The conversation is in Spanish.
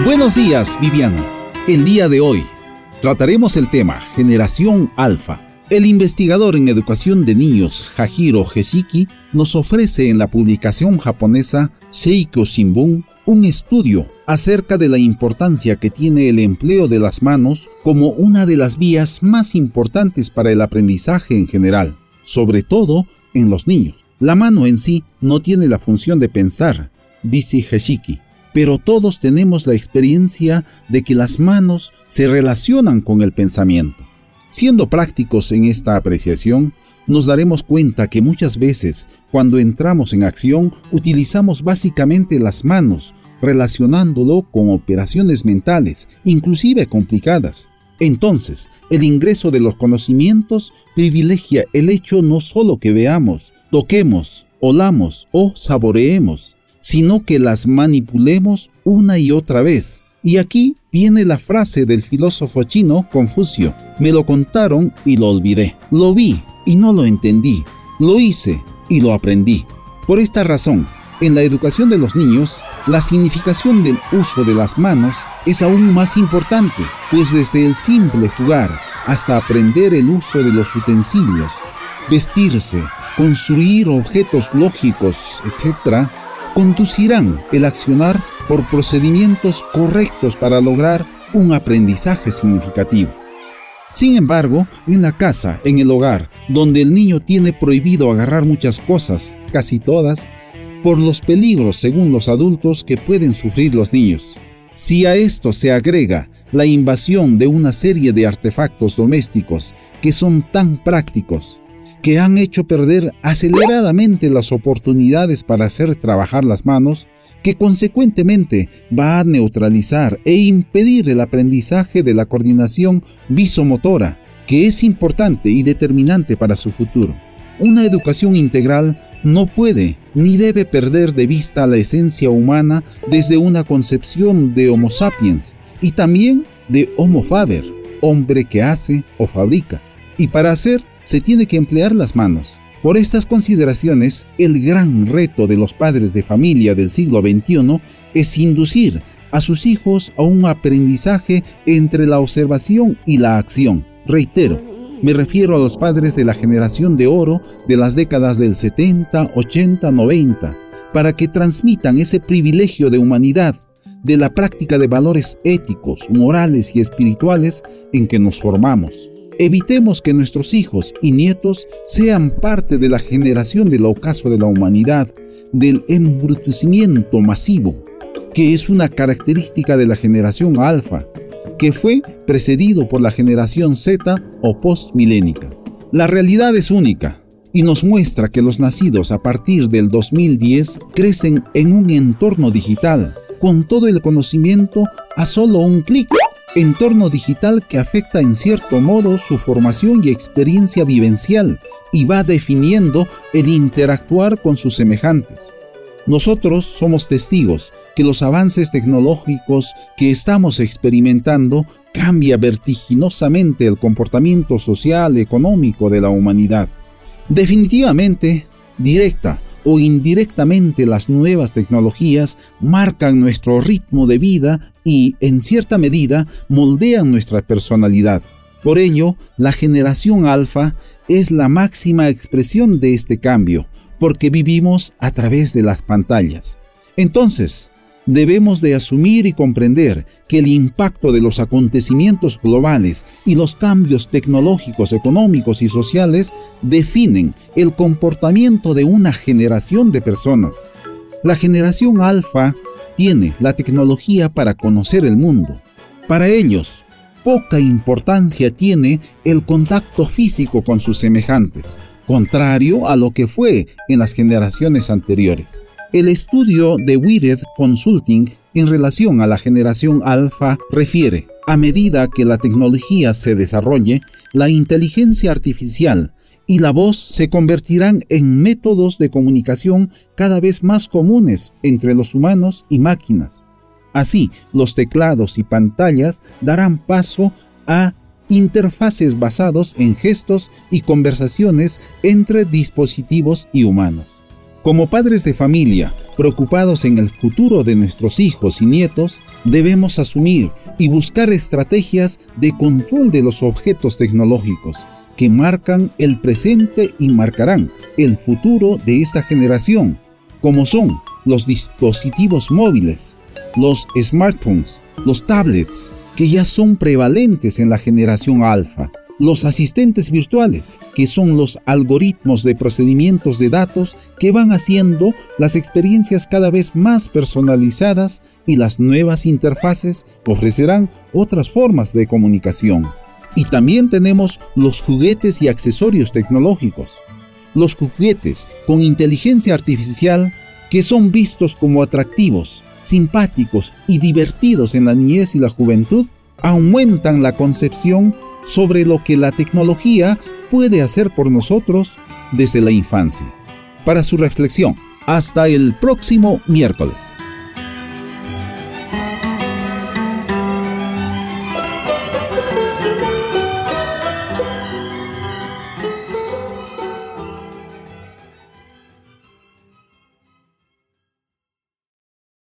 Buenos días, Viviana. El día de hoy trataremos el tema Generación Alfa. El investigador en educación de niños Hajiro Heshiki nos ofrece en la publicación japonesa Seiko Shimbun un estudio acerca de la importancia que tiene el empleo de las manos como una de las vías más importantes para el aprendizaje en general, sobre todo en los niños. La mano en sí no tiene la función de pensar, dice Heshiki, pero todos tenemos la experiencia de que las manos se relacionan con el pensamiento. Siendo prácticos en esta apreciación, nos daremos cuenta que muchas veces cuando entramos en acción utilizamos básicamente las manos, relacionándolo con operaciones mentales, inclusive complicadas. Entonces, el ingreso de los conocimientos privilegia el hecho no solo que veamos, toquemos, olamos o saboreemos, sino que las manipulemos una y otra vez. Y aquí viene la frase del filósofo chino Confucio. Me lo contaron y lo olvidé. Lo vi y no lo entendí. Lo hice y lo aprendí. Por esta razón, en la educación de los niños, la significación del uso de las manos es aún más importante, pues desde el simple jugar hasta aprender el uso de los utensilios, vestirse, construir objetos lógicos, etc., conducirán el accionar por procedimientos correctos para lograr un aprendizaje significativo. Sin embargo, en la casa, en el hogar, donde el niño tiene prohibido agarrar muchas cosas, casi todas, por los peligros según los adultos que pueden sufrir los niños. Si a esto se agrega la invasión de una serie de artefactos domésticos que son tan prácticos, que han hecho perder aceleradamente las oportunidades para hacer trabajar las manos, que consecuentemente va a neutralizar e impedir el aprendizaje de la coordinación visomotora, que es importante y determinante para su futuro. Una educación integral no puede ni debe perder de vista la esencia humana desde una concepción de Homo sapiens y también de Homo faber, hombre que hace o fabrica. Y para hacer se tiene que emplear las manos. Por estas consideraciones, el gran reto de los padres de familia del siglo XXI es inducir a sus hijos a un aprendizaje entre la observación y la acción. Reitero, me refiero a los padres de la generación de oro de las décadas del 70, 80, 90, para que transmitan ese privilegio de humanidad, de la práctica de valores éticos, morales y espirituales en que nos formamos. Evitemos que nuestros hijos y nietos sean parte de la generación del ocaso de la humanidad, del embrutecimiento masivo, que es una característica de la generación alfa, que fue precedido por la generación Z o postmilénica. La realidad es única y nos muestra que los nacidos a partir del 2010 crecen en un entorno digital, con todo el conocimiento a solo un clic entorno digital que afecta en cierto modo su formación y experiencia vivencial y va definiendo el interactuar con sus semejantes. Nosotros somos testigos que los avances tecnológicos que estamos experimentando cambia vertiginosamente el comportamiento social económico de la humanidad. Definitivamente, directa o indirectamente las nuevas tecnologías marcan nuestro ritmo de vida y, en cierta medida, moldean nuestra personalidad. Por ello, la generación alfa es la máxima expresión de este cambio, porque vivimos a través de las pantallas. Entonces, debemos de asumir y comprender que el impacto de los acontecimientos globales y los cambios tecnológicos, económicos y sociales definen el comportamiento de una generación de personas. La generación alfa tiene la tecnología para conocer el mundo. Para ellos, poca importancia tiene el contacto físico con sus semejantes, contrario a lo que fue en las generaciones anteriores. El estudio de Wired Consulting en relación a la generación alfa refiere, a medida que la tecnología se desarrolle, la inteligencia artificial y la voz se convertirán en métodos de comunicación cada vez más comunes entre los humanos y máquinas. Así, los teclados y pantallas darán paso a interfaces basados en gestos y conversaciones entre dispositivos y humanos. Como padres de familia, preocupados en el futuro de nuestros hijos y nietos, debemos asumir y buscar estrategias de control de los objetos tecnológicos que marcan el presente y marcarán el futuro de esta generación, como son los dispositivos móviles, los smartphones, los tablets, que ya son prevalentes en la generación alfa, los asistentes virtuales, que son los algoritmos de procedimientos de datos que van haciendo las experiencias cada vez más personalizadas y las nuevas interfaces ofrecerán otras formas de comunicación. Y también tenemos los juguetes y accesorios tecnológicos. Los juguetes con inteligencia artificial que son vistos como atractivos, simpáticos y divertidos en la niñez y la juventud, aumentan la concepción sobre lo que la tecnología puede hacer por nosotros desde la infancia. Para su reflexión, hasta el próximo miércoles.